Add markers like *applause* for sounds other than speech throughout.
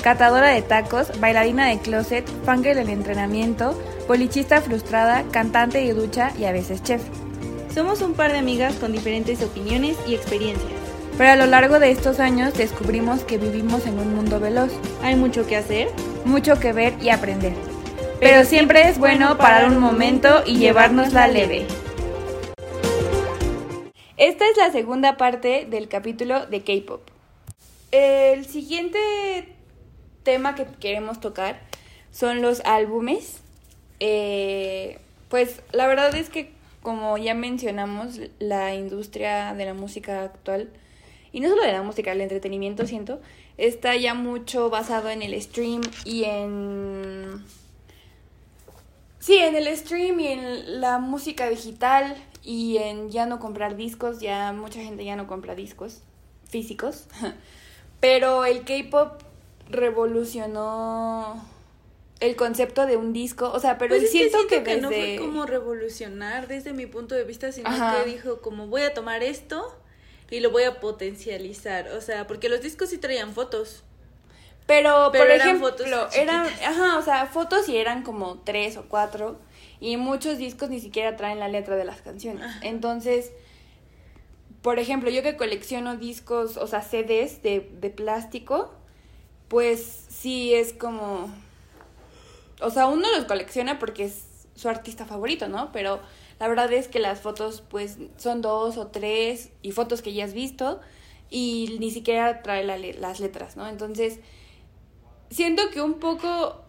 catadora de tacos, bailarina de closet, fangirl del entrenamiento, bolichista frustrada, cantante de ducha y a veces chef. Somos un par de amigas con diferentes opiniones y experiencias. Pero a lo largo de estos años descubrimos que vivimos en un mundo veloz. Hay mucho que hacer, mucho que ver y aprender. Pero siempre es bueno parar un momento y llevárnosla leve. Esta es la segunda parte del capítulo de K-Pop. El siguiente tema que queremos tocar son los álbumes. Eh, pues la verdad es que como ya mencionamos, la industria de la música actual, y no solo de la música, el entretenimiento siento, está ya mucho basado en el stream y en... Sí, en el stream y en la música digital y en ya no comprar discos, ya mucha gente ya no compra discos físicos. *laughs* Pero el K-pop revolucionó el concepto de un disco, o sea, pero pues siento, que, que, no fue como revolucionar desde mi punto de vista, sino que dijo como voy a tomar esto y lo voy a potencializar, o sea, porque los discos sí traían fotos. Pero, por ejemplo, eran, ajá, o sea, fotos y eran como tres o cuatro y muchos discos ni siquiera traen la letra de las canciones. Entonces, por ejemplo, yo que colecciono discos, o sea, CDs de, de plástico, pues sí es como... O sea, uno los colecciona porque es su artista favorito, ¿no? Pero la verdad es que las fotos pues son dos o tres y fotos que ya has visto y ni siquiera trae las letras, ¿no? Entonces, siento que un poco...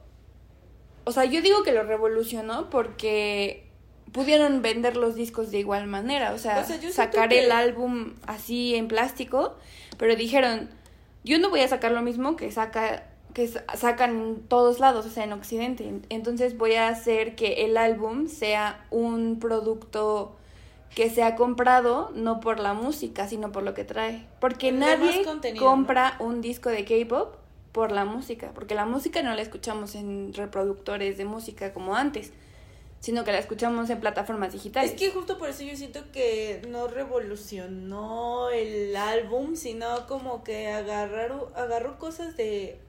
O sea, yo digo que lo revolucionó porque pudieron vender los discos de igual manera, o sea, sacar el álbum así en plástico, pero dijeron, yo no voy a sacar lo mismo que saca que sacan en todos lados, o sea, en Occidente. Entonces voy a hacer que el álbum sea un producto que sea comprado no por la música, sino por lo que trae. Porque nadie compra un disco de K-pop por la música, porque la música no la escuchamos en reproductores de música como antes sino que la escuchamos en plataformas digitales. Es que justo por eso yo siento que no revolucionó el álbum, sino como que agarró, agarró cosas de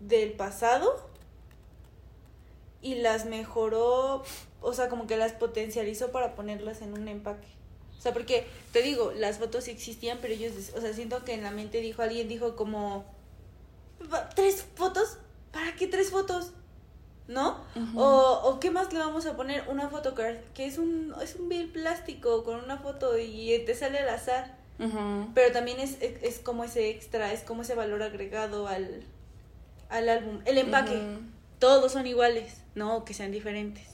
del pasado y las mejoró, o sea, como que las potencializó para ponerlas en un empaque. O sea, porque te digo, las fotos existían, pero ellos, o sea, siento que en la mente dijo alguien dijo como tres fotos, ¿para qué tres fotos? ¿No? o, o, qué más le vamos a poner una photocard, que es un, es un bill plástico con una foto y te sale al azar. Pero también es, es, como ese extra, es como ese valor agregado al, al álbum. El empaque, todos son iguales, no que sean diferentes.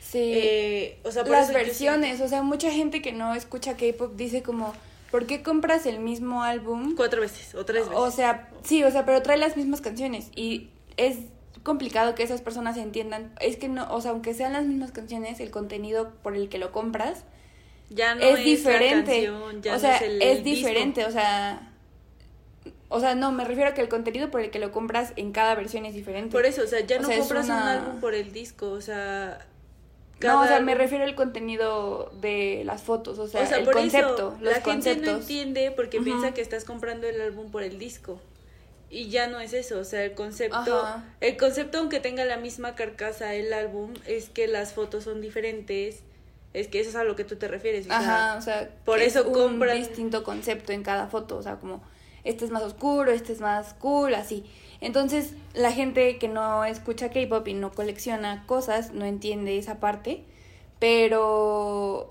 Sí. Eh, o sea, Las versiones, o sea, mucha gente que no escucha K-pop dice como, ¿por qué compras el mismo álbum? Cuatro veces o tres veces. O sea, sí, o sea, pero trae las mismas canciones y es complicado que esas personas entiendan. Es que no, o sea, aunque sean las mismas canciones, el contenido por el que lo compras ya no es, diferente. o sea, es, diferente, o sea, o sea, no, me refiero a que el contenido por el que lo compras en cada versión es diferente. Por eso, o sea, ya no compras un álbum por el disco, o sea, no, o sea, me refiero al contenido de las fotos, o sea, el concepto, la gente no entiende porque piensa que estás comprando el álbum por el disco y ya no es eso, o sea, el concepto, el concepto aunque tenga la misma carcasa el álbum, es que las fotos son diferentes, es que eso es a lo que tú te refieres. Ajá, o sea, por eso un distinto concepto en cada foto, o sea, como este es más oscuro, este es más cool, así. Entonces, la gente que no escucha K-pop y no colecciona cosas no entiende esa parte, pero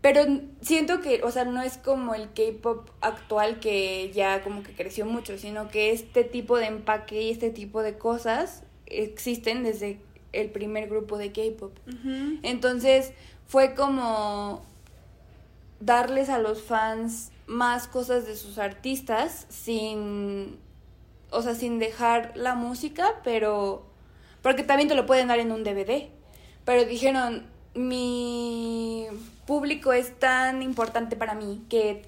pero siento que, o sea, no es como el K-pop actual que ya como que creció mucho, sino que este tipo de empaque y este tipo de cosas existen desde el primer grupo de K-pop. Entonces, fue como darles a los fans más cosas de sus artistas sin o sea, sin dejar la música, pero Porque también te lo pueden dar en un DVD. Pero dijeron, mi público es tan importante para mí que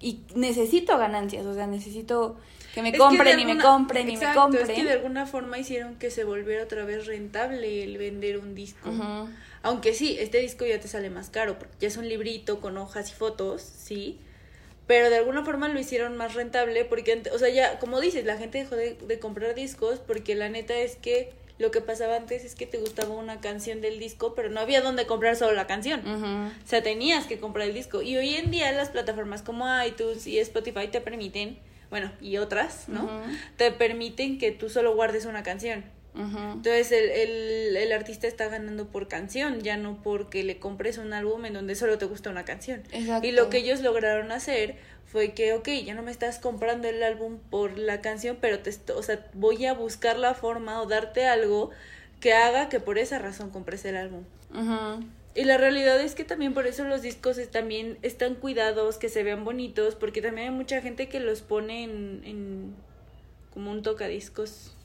y necesito ganancias, o sea, necesito que me compren y me compren y me compren. Es que de alguna forma hicieron que se volviera otra vez rentable el vender un disco. Aunque sí, este disco ya te sale más caro, porque ya es un librito con hojas y fotos, sí. Pero de alguna forma lo hicieron más rentable porque, o sea, ya, como dices, la gente dejó de, de comprar discos porque la neta es que lo que pasaba antes es que te gustaba una canción del disco, pero no había dónde comprar solo la canción. O sea, tenías que comprar el disco. Y hoy en día las plataformas como iTunes y Spotify te permiten, bueno, y otras, ¿no? Te permiten que tú solo guardes una canción. Entonces el, el, el, artista está ganando por canción, ya no porque le compres un álbum en donde solo te gusta una canción. Y lo que ellos lograron hacer fue que, ok, ya no me estás comprando el álbum por la canción, pero te, o sea, voy a buscar la forma o darte algo que haga que por esa razón compres el álbum. Y la realidad es que también por eso los discos también están cuidados, que se vean bonitos, porque también hay mucha gente que los pone en, en como un tocadiscos.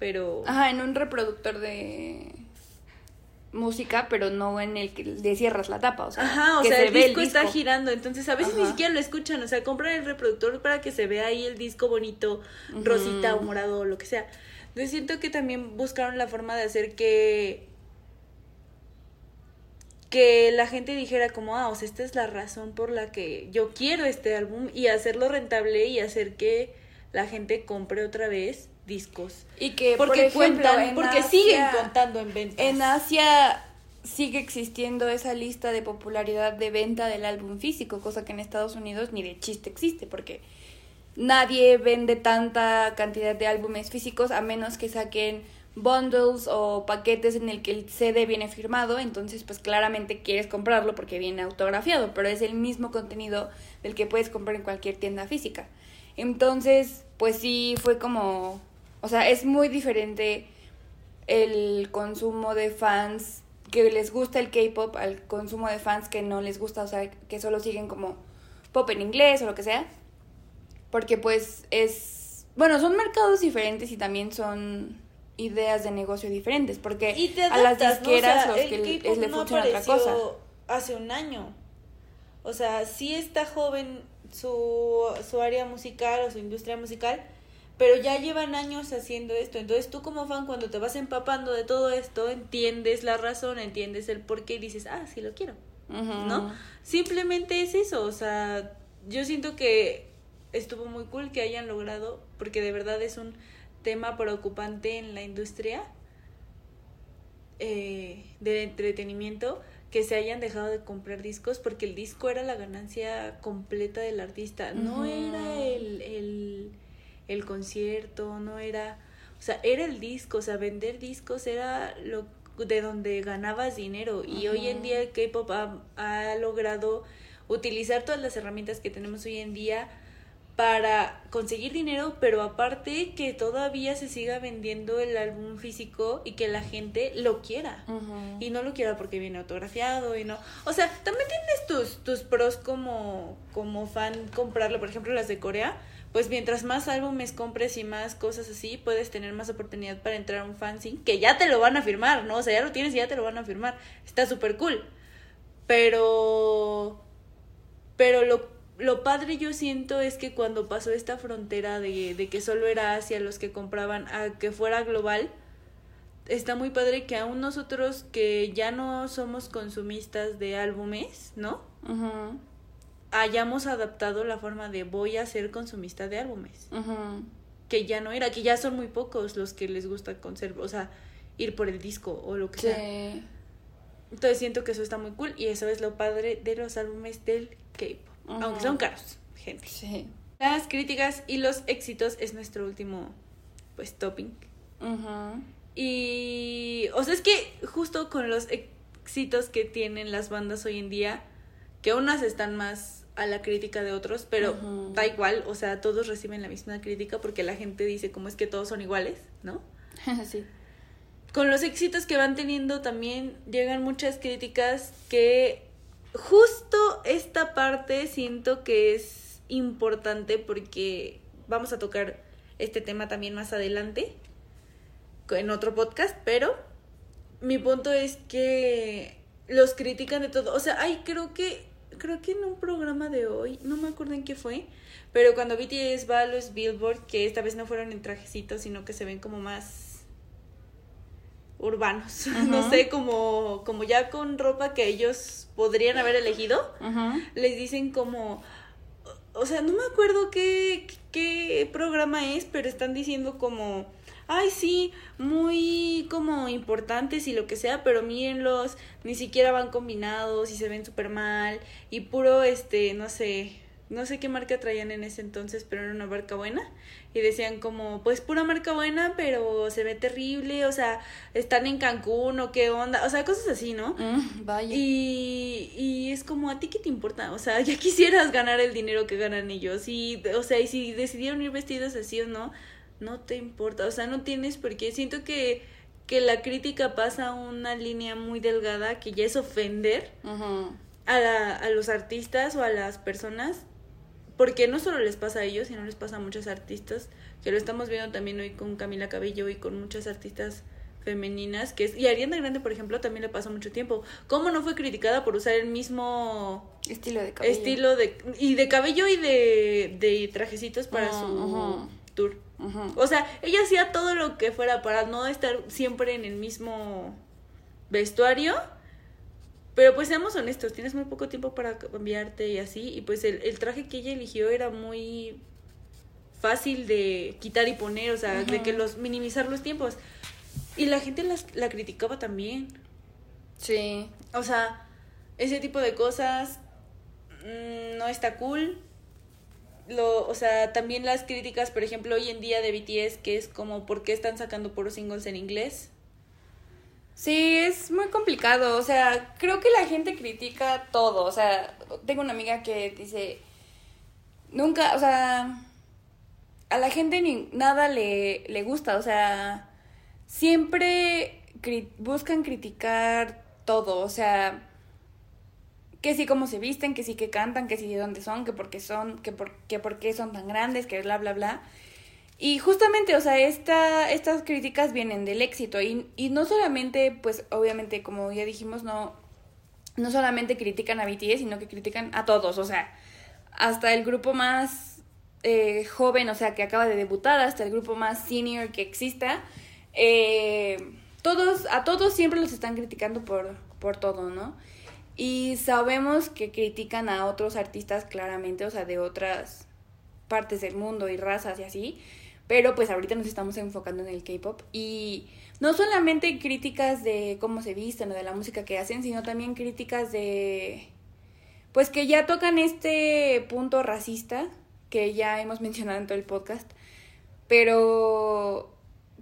Pero... Ajá, en un reproductor de música, pero no en el que le cierras la tapa, o sea, Ajá, o sea, el disco, está girando, entonces a veces ni siquiera lo escuchan, o sea, compran el reproductor para que se vea ahí el disco bonito, rosita o morado o lo que sea. Entonces siento que también buscaron la forma de hacer que que la gente dijera como, ah, o sea, esta es la razón por la que yo quiero este álbum y hacerlo rentable y hacer que la gente compre otra vez discos. Y que, porque cuentan, porque siguen contando en ventas. En Asia sigue existiendo esa lista de popularidad de venta del álbum físico, cosa que en Estados Unidos ni de chiste existe, porque nadie vende tanta cantidad de álbumes físicos a menos que saquen bundles o paquetes en el que el CD viene firmado, entonces pues claramente quieres comprarlo porque viene autografiado, pero es el mismo contenido del que puedes comprar en cualquier tienda física. Entonces, pues sí fue como o sea, es muy diferente el consumo de fans que les gusta el K-pop al consumo de fans que no les gusta, o sea, que solo siguen como pop en inglés o lo que sea. Porque pues es, bueno, son mercados diferentes y también son ideas de negocio diferentes, porque a las disqueras los que les, le funciona otra cosa. Hace un año. O sea, sí está joven su, su área musical o su industria musical, pero ya llevan años haciendo esto. Entonces tú como fan cuando te vas empapando de todo esto, entiendes la razón, entiendes el por qué y dices, ah, sí lo quiero. ¿No? Simplemente es eso, o sea, yo siento que estuvo muy cool que hayan logrado, porque de verdad es un tema preocupante en la industria eh, del entretenimiento, que se hayan dejado de comprar discos porque el disco era la ganancia completa del artista, no era el el concierto, no era, o sea, era el disco, o sea, vender discos era lo de donde ganabas dinero y hoy en día el K-pop ha, logrado utilizar todas las herramientas que tenemos hoy en día para conseguir dinero, pero aparte que todavía se siga vendiendo el álbum físico y que la gente lo quiera. Y no lo quiera porque viene autografiado y no. O sea, también tienes tus, tus pros como, como fan comprarlo, por ejemplo, las de Corea pues mientras más álbumes compres y más cosas así, puedes tener más oportunidad para entrar a un fanzine, que ya te lo van a firmar, ¿no? O sea, ya lo tienes y ya te lo van a firmar. Está súper cool. Pero... Pero lo, lo padre yo siento es que cuando pasó esta frontera de, de que solo era Asia los que compraban a que fuera global, está muy padre que aún nosotros que ya no somos consumistas de álbumes, ¿no? Ajá hayamos adaptado la forma de voy a ser consumista de álbumes. Que ya no era, que ya son muy pocos los que les gusta conservar, o sea, ir por el disco o lo que sea. Entonces siento que eso está muy cool y eso es lo padre de los álbumes del K-pop. Aunque son caros, gente. Sí. Las críticas y los éxitos es nuestro último, pues, topping. Y, o sea, es que justo con los éxitos que tienen las bandas hoy en día, que unas están más a la crítica de otros, pero da igual, o sea, todos reciben la misma crítica porque la gente dice cómo es que todos son iguales, ¿no? *laughs* sí. Con los éxitos que van teniendo también llegan muchas críticas que justo esta parte siento que es importante porque vamos a tocar este tema también más adelante en otro podcast, pero mi punto es que los critican de todo. O sea, ay, creo que creo que en un programa de hoy, no me acuerdo en qué fue, pero cuando BTS va a los Billboard, que esta vez no fueron en trajecitos, sino que se ven como más urbanos, *laughs* no sé, como, como ya con ropa que ellos podrían haber elegido, les dicen como, o sea, no me acuerdo qué, qué programa es, pero están diciendo como ay, sí, muy como importantes y lo que sea, pero mírenlos, ni siquiera van combinados y se ven súper mal y puro, este, no sé, no sé qué marca traían en ese entonces, pero era una marca buena. Y decían como, pues pura marca buena, pero se ve terrible, o sea, están en Cancún o qué onda, o sea, cosas así, ¿no? Mm, vaya. Y, y es como, ¿a ti qué te importa? O sea, ya *laughs* quisieras ganar el dinero que ganan ellos. Y, o sea, y si decidieron ir vestidos así o no, no te importa, o sea, no tienes por qué. Siento que, que la crítica pasa una línea muy delgada que ya es ofender a, la, a los artistas o a las personas, porque no solo les pasa a ellos, sino les pasa a muchos artistas, que lo estamos viendo también hoy con Camila Cabello y con muchas artistas femeninas, que es, y Ariana Grande, por ejemplo, también le pasó mucho tiempo. ¿Cómo no fue criticada por usar el mismo estilo de cabello? Estilo de, y de cabello y de, de trajecitos para su tour. O sea, ella hacía todo lo que fuera para no estar siempre en el mismo vestuario. Pero pues seamos honestos, tienes muy poco tiempo para cambiarte y así. Y pues el, el traje que ella eligió era muy fácil de quitar y poner, o sea, de que los minimizar los tiempos. Y la gente las, la criticaba también. Sí. O sea, ese tipo de cosas mm, no está cool lo, o sea, también las críticas, por ejemplo, hoy en día de BTS, que es como, ¿por qué están sacando puros singles en inglés? Sí, es muy complicado, o sea, creo que la gente critica todo, o sea, tengo una amiga que dice, nunca, o sea, a la gente ni nada le, le gusta, o sea, siempre buscan criticar todo, o sea, que sí cómo se visten, que sí que cantan, que sí de dónde son, que por qué son, que por, que por son tan grandes, que bla, bla, bla. Y justamente, o sea, esta, estas críticas vienen del éxito y, y no solamente, pues obviamente, como ya dijimos, no, no solamente critican a BTS, sino que critican a todos, o sea, hasta el grupo más eh, joven, o sea, que acaba de debutar, hasta el grupo más senior que exista, eh, todos, a todos siempre los están criticando por, por todo, ¿no? Y sabemos que critican a otros artistas claramente, o sea, de otras partes del mundo y razas y así. Pero pues ahorita nos estamos enfocando en el K-pop. Y no solamente críticas de cómo se visten o de la música que hacen, sino también críticas de. Pues que ya tocan este punto racista que ya hemos *laughs* mencionado en todo el podcast. Pero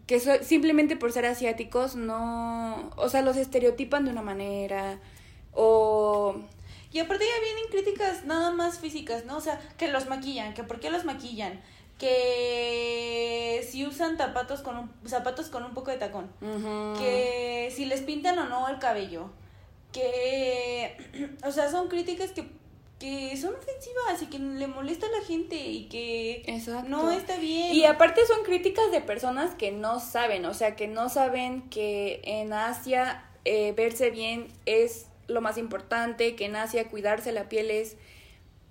que simplemente por ser asiáticos no. O sea, los estereotipan de una manera o... Y aparte ya vienen críticas nada más físicas, ¿no? O sea, que los maquillan, que por qué los maquillan, que si usan zapatos con un, zapatos con un poco de tacón, que si les pintan o no el cabello, que, *clears throat* o sea, son críticas que, que son ofensivas y que le molesta a la gente y que no está bien. Y aparte son críticas de personas que no saben, o sea, que no saben que en Asia eh, verse bien es lo más importante, que en Asia cuidarse la piel es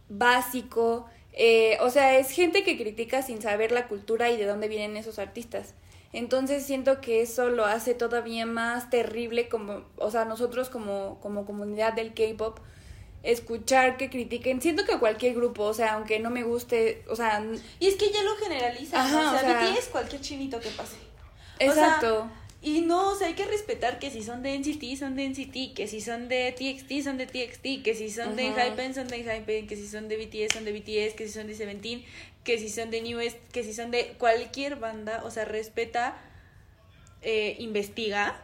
básico. Eh, o sea, es gente que critica sin saber la cultura y de dónde vienen esos artistas. Entonces siento que eso lo hace todavía más terrible como, o sea, nosotros como, como comunidad del K-pop, escuchar que critiquen. Siento que cualquier grupo, o sea, aunque no me guste, o sea... Y es que ya lo generaliza, o sea, o cualquier chinito que pase. Exacto. Y no, o sea, hay que respetar que si son de NCT, son de NCT, que si son de TXT, son de TXT, que si son de Hypen, son de Hypen, que si son de BTS, son de BTS, que si son de Seventeen, que si son de New West, que si son de cualquier banda, o sea, respeta, eh, investiga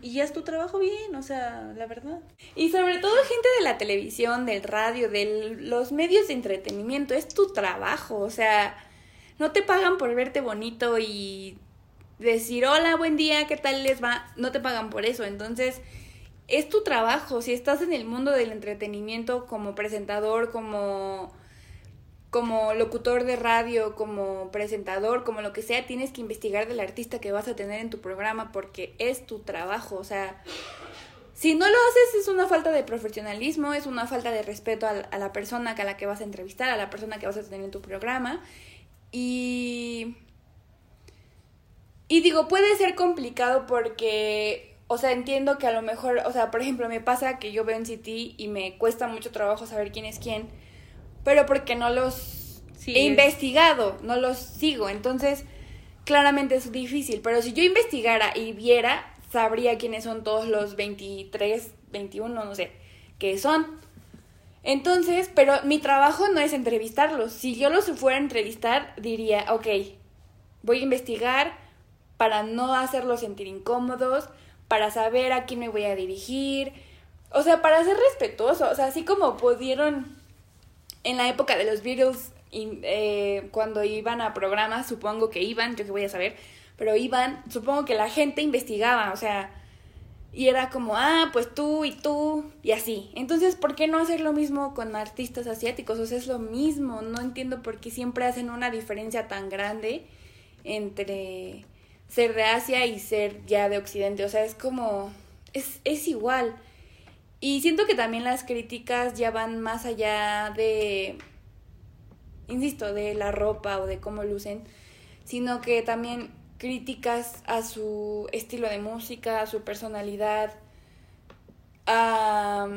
y ya es tu trabajo bien, o sea, la verdad. Y sobre todo gente de la televisión, del radio, de los medios de entretenimiento, es tu trabajo, o sea, no te pagan por verte bonito y decir, hola, buen día, ¿qué tal les va? No te pagan por eso. Entonces, es tu trabajo. Si estás en el mundo del entretenimiento como presentador, como como locutor de radio, como presentador, como lo que sea, tienes que investigar del artista que vas a tener en tu programa porque es tu trabajo. O sea, si no lo haces es una falta de profesionalismo, es una falta de respeto a, la persona a la que vas a entrevistar, a la persona que vas a tener en tu programa. Y... Y digo, puede ser complicado porque, o sea, entiendo que a lo mejor, o sea, por ejemplo, me pasa que yo veo en City y me cuesta mucho trabajo saber quién es quién pero porque no los he investigado, no los sigo. Entonces, claramente es difícil. Pero si yo investigara y viera, sabría quiénes son todos los 23, 21, no sé, qué son. Entonces, pero mi trabajo no es entrevistarlos. Si yo los fuera a entrevistar, diría, ok, voy a investigar para no hacerlos sentir incómodos, para saber a quién me voy a dirigir, o sea, para ser respetuoso, o sea, así como pudieron en la época de los Beatles, eh, cuando iban a programas, supongo que iban, yo que voy a saber, pero iban, supongo que la gente investigaba, o sea, y era como, ah, pues tú y tú, y así. Entonces, ¿por qué no hacer lo mismo con artistas asiáticos? O sea, es lo mismo, no entiendo por qué siempre hacen una diferencia tan grande entre ser de Asia y ser ya de Occidente, o sea, es como, es, es igual. Y siento que también las críticas ya van más allá de, insisto, de la ropa o de cómo lucen, sino que también críticas a su estilo de música, a su personalidad, a,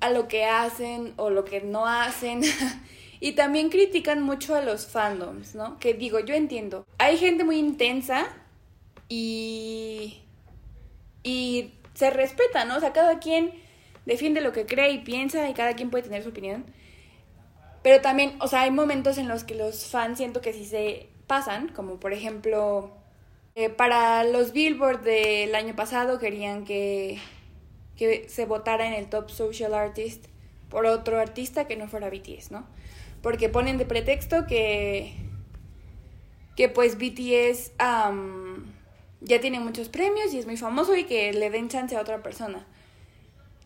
a lo que hacen o lo que no hacen. *laughs* y también critican mucho a los fandoms, ¿no? Que digo, yo entiendo. Hay gente muy intensa y... y se respeta, ¿no? O sea, cada quien defiende lo que cree y piensa y cada quien puede tener su opinión. Pero también, o sea, hay momentos en los que los fans siento que sí se pasan, como por ejemplo, eh, para los Billboard del año pasado querían que, que se votara en el Top Social Artist por otro artista que no fuera BTS, ¿no? Porque ponen de pretexto que, que pues BTS ya tiene muchos premios y es muy famoso y que le den chance a otra persona.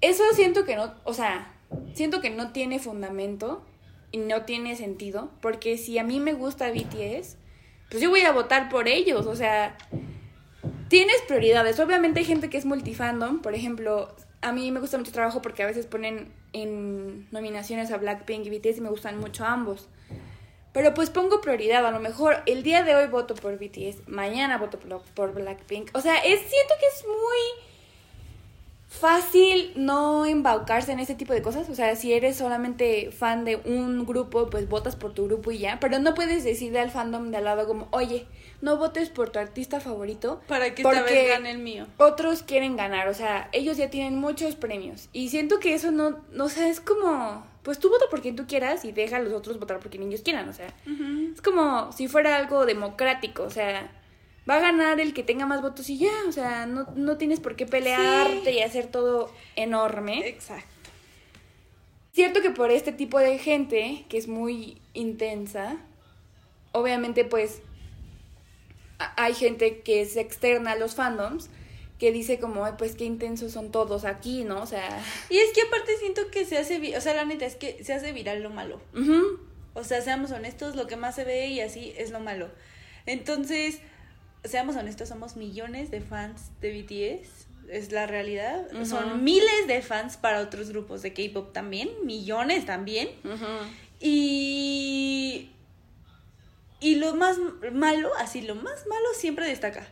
Eso siento que no, o sea, siento que no tiene fundamento y no tiene sentido, porque si a mí me gusta BTS, pues yo voy a votar por ellos, o sea, tienes prioridades. Obviamente hay gente que es multifandom, por ejemplo, a mí me gusta mucho trabajo porque a veces ponen en nominaciones a Blackpink y BTS y me gustan mucho ambos. Pero pues pongo prioridad, a lo mejor el día de hoy voto por BTS, mañana voto por, Blackpink. O sea, es, siento que es muy fácil no embaucarse en ese tipo de cosas. O sea, si eres solamente fan de un grupo, pues votas por tu grupo y ya. Pero no puedes decirle al fandom de al lado como, oye, no votes por tu artista favorito. Para que esta vez gane el mío. Otros quieren ganar. O sea, ellos ya tienen muchos premios. Y siento que eso no, no o sea, es como, pues tú vota por quien tú quieras y deja a los otros votar por quien ellos quieran. O sea, es como si fuera algo democrático. O sea, va a ganar el que tenga más votos y ya, o sea, no, no tienes por qué pelearte y hacer todo enorme. Exacto. Cierto que por este tipo de gente, que es muy intensa, obviamente pues hay gente que es externa a los fandoms, que dice como, pues qué intensos son todos aquí, ¿no? O sea... Y es que aparte siento que se hace, o sea, la neta es que se hace viral lo malo. O sea, seamos honestos, lo que más se ve y así es lo malo. Entonces, seamos honestos, somos millones de fans de BTS, es la realidad. Son miles de fans para otros grupos de K-pop también, millones también. Y. Y lo más malo, así, lo más malo siempre destaca.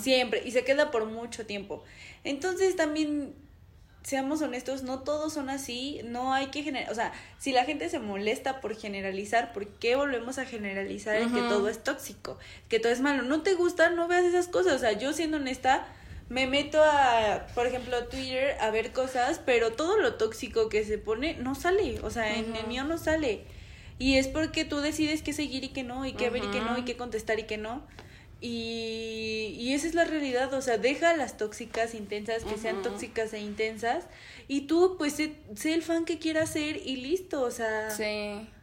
Siempre. Y se queda por mucho tiempo. Entonces también seamos honestos, no todos son así, no hay que generar, o sea, si la gente se molesta por generalizar, ¿por qué volvemos a generalizar el que todo es tóxico, que todo es malo? No te gusta, no veas esas cosas, o sea, yo siendo honesta, me meto a, por ejemplo, Twitter a ver cosas, pero todo lo tóxico que se pone no sale, o sea, en el mío no sale. Y es porque tú decides qué seguir y qué no, y qué ver y qué no, y qué contestar y qué no. Y, y, esa es la realidad, o sea, deja las tóxicas intensas que sean tóxicas e intensas y tú pues sé, el fan que quieras ser y listo, o sea,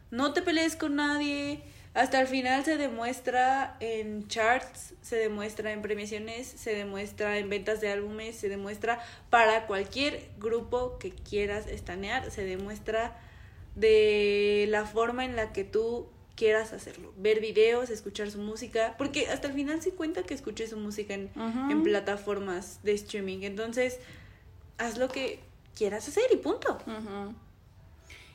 no te pelees con nadie, hasta el final se demuestra en charts, se demuestra en premiaciones, se demuestra en ventas de álbumes, se demuestra para cualquier grupo que quieras estanear, se demuestra de la forma en la que tú quieras hacerlo. Ver videos, escuchar su música, porque hasta el final se cuenta que escuché su música en, en plataformas de streaming. Entonces, haz lo que quieras hacer y punto.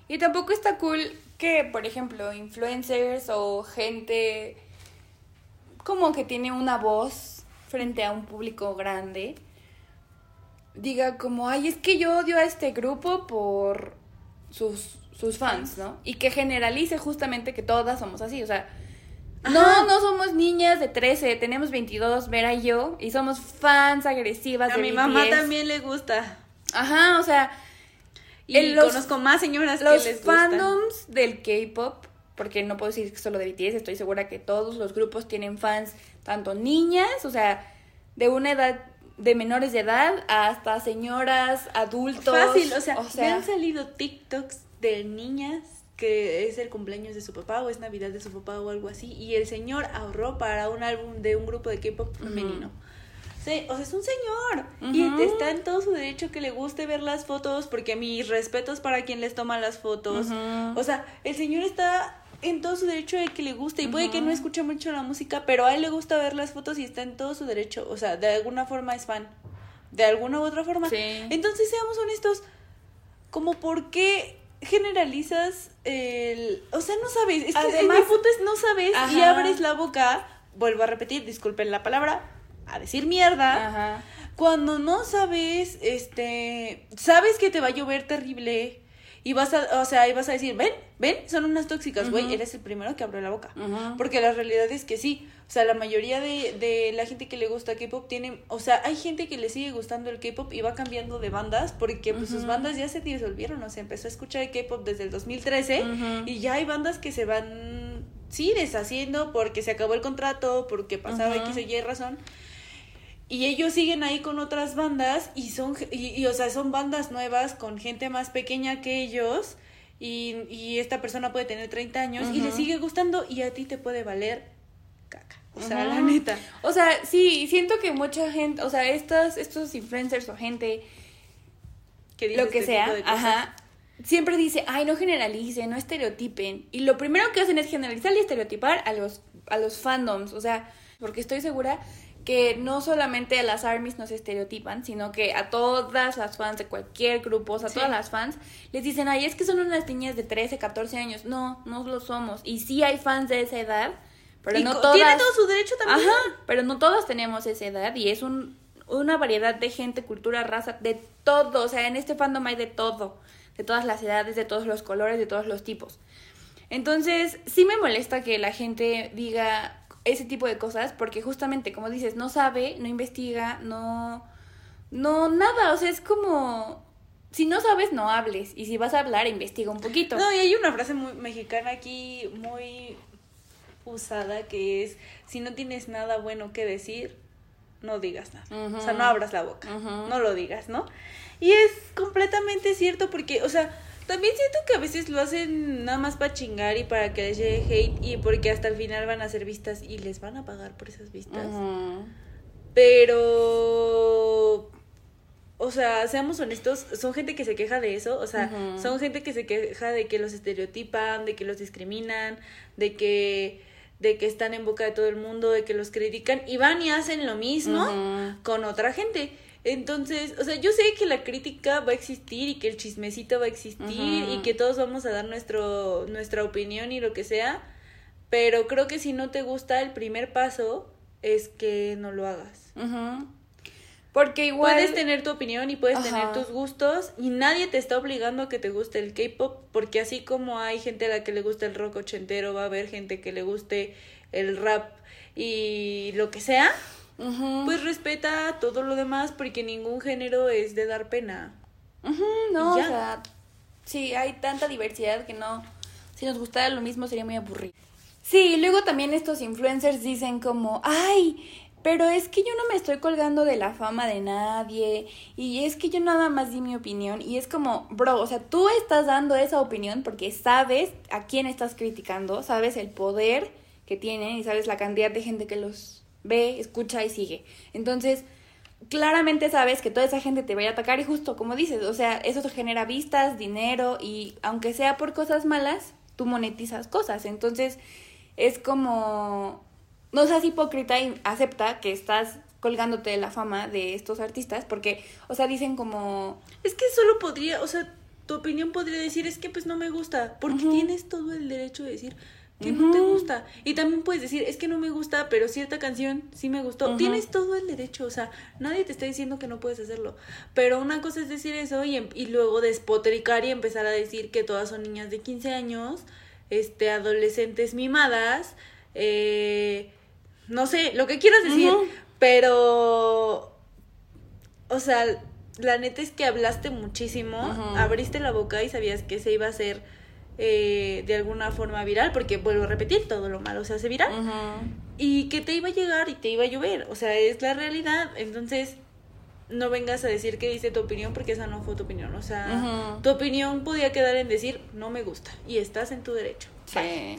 Y tampoco está cool que, por ejemplo, influencers o gente como que tiene una voz frente a un público grande, diga como, ay, es que yo odio a este grupo por sus, sus fans, ¿no? Y que generalice justamente que todas somos así, o sea, no, no somos niñas de 13, tenemos 22, Vera y yo, y somos fans agresivas a mi mamá también le gusta. Ajá, o sea, y conozco más señoras que les fandoms del K-pop, porque no puedo decir que solo de BTS, estoy segura que todos los grupos tienen fans, tanto niñas, o sea, de una edad de menores de edad hasta señoras, adultos. Fácil, o sea, me han salido TikToks de niñas que es el cumpleaños de su papá o es Navidad de su papá o algo así y el señor ahorró para un álbum de un grupo de K-pop femenino. Sí, o sea, es un señor. Y está en todo su derecho que le guste ver las fotos, porque mis respetos para quien les toma las fotos. O sea, el señor está en todo su derecho de que le guste. Y puede que no escuche mucho la música, pero a él le gusta ver las fotos y está en todo su derecho. O sea, de alguna forma es fan. De alguna u otra forma. Entonces, seamos honestos. Como por qué generalizas el... O sea, no sabes. Es que Además, mi punto es no sabes y abres la boca. Vuelvo a repetir, disculpen la palabra a decir mierda. Ajá. Cuando no sabes, este, sabes que te va a llover terrible y vas a, o sea, y vas a decir, ven, ven, son unas tóxicas, güey, eres el primero que abre la boca. Porque la realidad es que sí, o sea, la mayoría de, de la gente que le gusta K-pop tiene, o sea, hay gente que le sigue gustando el K-pop y va cambiando de bandas porque pues sus bandas ya se disolvieron, o sea, empezó a escuchar K-pop desde el 2013 y ya hay bandas que se van, sí, deshaciendo porque se acabó el contrato, porque pasaba X o Y razón. Y ellos siguen ahí con otras bandas y son, y, o sea, son bandas nuevas con gente más pequeña que ellos y, y esta persona puede tener 30 años y le sigue gustando y a ti te puede valer caca. O sea, la neta. O sea, sí, siento que mucha gente, o sea, estas, estos influencers o gente, que lo que este sea, ajá, siempre dice, ay, no generalicen, no estereotipen. Y lo primero que hacen es generalizar y estereotipar a los, a los fandoms, o sea, porque estoy segura que no solamente a las armies nos estereotipan, sino que a todas las fans de cualquier grupo, o sea, a todas las fans, les dicen, ay, es que son unas niñas de 13, 14 años. No, no lo somos. Y sí hay fans de esa edad, pero no todas. Tiene todo su derecho también. Ajá, pero no todas tenemos esa edad y es un, una variedad de gente, cultura, raza, de todo. O sea, en este fandom hay de todo. De todas las edades, de todos los colores, de todos los tipos. Entonces, sí me molesta que la gente diga, ese tipo de cosas porque justamente como dices no sabe no investiga no no nada o sea es como si no sabes no hables y si vas a hablar investiga un poquito. No y hay una frase muy mexicana aquí muy usada que es si no tienes nada bueno que decir no digas nada. O sea no abras la boca no lo digas no y es completamente cierto porque o sea también siento que a veces lo hacen nada más para chingar y para que les llegue hate y porque hasta el final van a ser vistas y les van a pagar por esas vistas. Pero o sea, seamos honestos, son gente que se queja de eso, o sea, son gente que se queja de que los estereotipan, de que los discriminan, de que de que están en boca de todo el mundo, de que los critican y van y hacen lo mismo con otra gente. Entonces, o sea, yo sé que la crítica va a existir y que el chismecito va a existir y que todos vamos a dar nuestro, nuestra opinión y lo que sea, pero creo que si no te gusta, el primer paso es que no lo hagas. Porque igual... Puedes tener tu opinión y puedes tener tus gustos y nadie te está obligando a que te guste el K-Pop, porque así como hay gente a la que le gusta el rock ochentero, va a haber gente que le guste el rap y lo que sea pues respeta todo lo demás porque ningún género es de dar pena. no, o sea, sí, hay tanta diversidad que no, si nos gustara lo mismo sería muy aburrido. Sí, luego también estos influencers dicen como, ay, pero es que yo no me estoy colgando de la fama de nadie y es que yo nada más di mi opinión y es como, bro, o sea, tú estás dando esa opinión porque sabes a quién estás criticando, sabes el poder que tienen y sabes la cantidad de gente que los ve, escucha y sigue. Entonces, claramente sabes que toda esa gente te va a atacar y justo como dices, o sea, eso te genera vistas, dinero y aunque sea por cosas malas, tú monetizas cosas. Entonces, es como no seas hipócrita y acepta que estás colgándote de la fama de estos artistas porque, o sea, dicen como es que solo podría, o sea, tu opinión podría decir es que pues no me gusta, porque tienes todo el derecho de decir que no te gusta. Y también puedes decir, es que no me gusta, pero cierta canción sí me gustó. Tienes todo el derecho, o sea, nadie te está diciendo que no puedes hacerlo. Pero una cosa es decir eso y, em, y luego despotricar y empezar a decir que todas son niñas de 15 años, este, adolescentes mimadas, eh, no sé, lo que quieras decir, pero, o sea, la neta es que hablaste muchísimo, abriste la boca y sabías que se iba a hacer eh, de alguna forma viral, porque vuelvo a repetir, todo lo malo se hace viral. Y que te iba a llegar y te iba a llover, o sea, es la realidad. Entonces, no vengas a decir que dice tu opinión porque esa no fue tu opinión. O sea, tu opinión podía quedar en decir no me gusta y estás en tu derecho. Sí.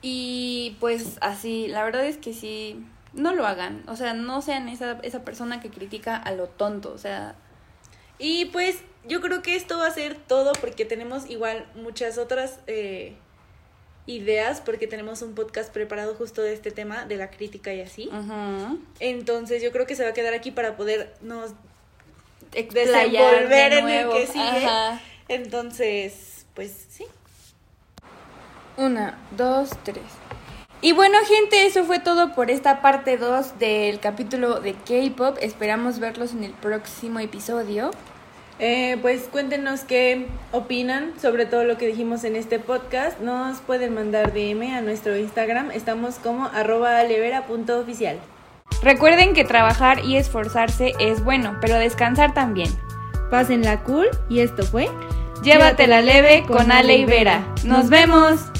Y pues así, la verdad es que sí, no lo hagan. O sea, no sean esa, esa persona que critica a lo tonto. O sea, y pues yo creo que esto va a ser todo porque tenemos igual muchas otras eh, ideas porque tenemos un podcast preparado justo de este tema, de la crítica y así. Entonces yo creo que se va a quedar aquí para podernos desenvolver en el que sigue. Entonces, pues sí. Una, dos, tres. Y bueno, gente, eso fue todo por esta parte 2 del capítulo de K-Pop. Esperamos verlos en el próximo episodio. Eh, pues cuéntenos qué opinan sobre todo lo que dijimos en este podcast. Nos pueden mandar DM a nuestro Instagram. Estamos como arroba alevera.oficial. Recuerden que trabajar y esforzarse es bueno, pero descansar también. Pásenla cool y esto fue Llévatela leve con Ale y Vera. ¡Nos vemos!